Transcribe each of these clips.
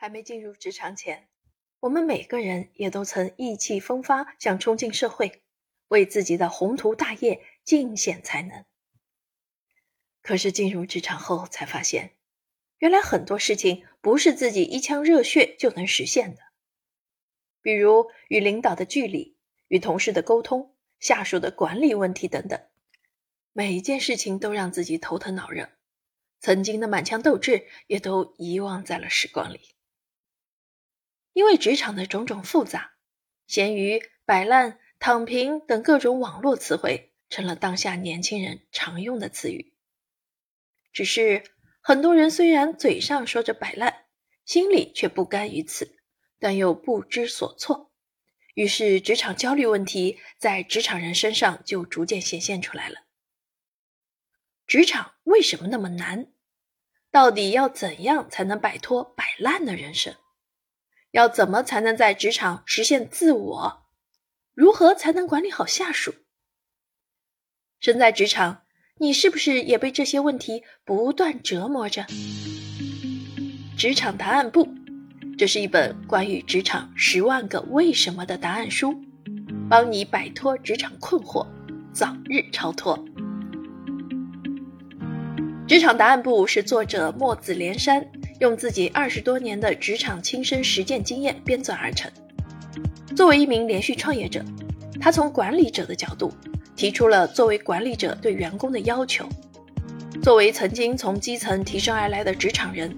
还没进入职场前，我们每个人也都曾意气风发，想冲进社会，为自己的宏图大业尽显才能。可是进入职场后，才发现，原来很多事情不是自己一腔热血就能实现的。比如与领导的距离、与同事的沟通、下属的管理问题等等，每一件事情都让自己头疼脑热，曾经的满腔斗志也都遗忘在了时光里。因为职场的种种复杂，闲鱼、摆烂、躺平等各种网络词汇成了当下年轻人常用的词语。只是很多人虽然嘴上说着摆烂，心里却不甘于此，但又不知所措。于是，职场焦虑问题在职场人身上就逐渐显现出来了。职场为什么那么难？到底要怎样才能摆脱摆烂的人生？要怎么才能在职场实现自我？如何才能管理好下属？身在职场，你是不是也被这些问题不断折磨着？职场答案簿，这是一本关于职场十万个为什么的答案书，帮你摆脱职场困惑，早日超脱。职场答案簿是作者墨子连山。用自己二十多年的职场亲身实践经验编纂而成。作为一名连续创业者，他从管理者的角度提出了作为管理者对员工的要求。作为曾经从基层提升而来的职场人，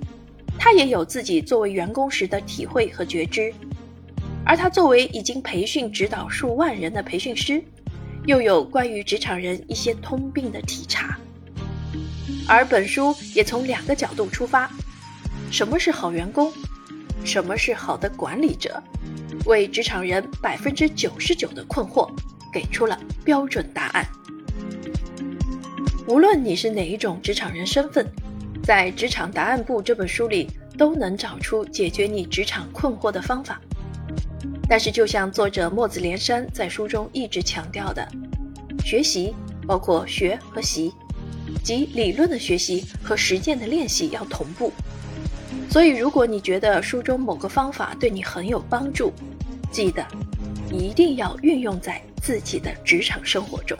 他也有自己作为员工时的体会和觉知。而他作为已经培训指导数万人的培训师，又有关于职场人一些通病的体察。而本书也从两个角度出发。什么是好员工？什么是好的管理者？为职场人百分之九十九的困惑给出了标准答案。无论你是哪一种职场人身份，在《职场答案簿》这本书里都能找出解决你职场困惑的方法。但是，就像作者墨子连山在书中一直强调的，学习包括学和习，即理论的学习和实践的练习要同步。所以，如果你觉得书中某个方法对你很有帮助，记得一定要运用在自己的职场生活中。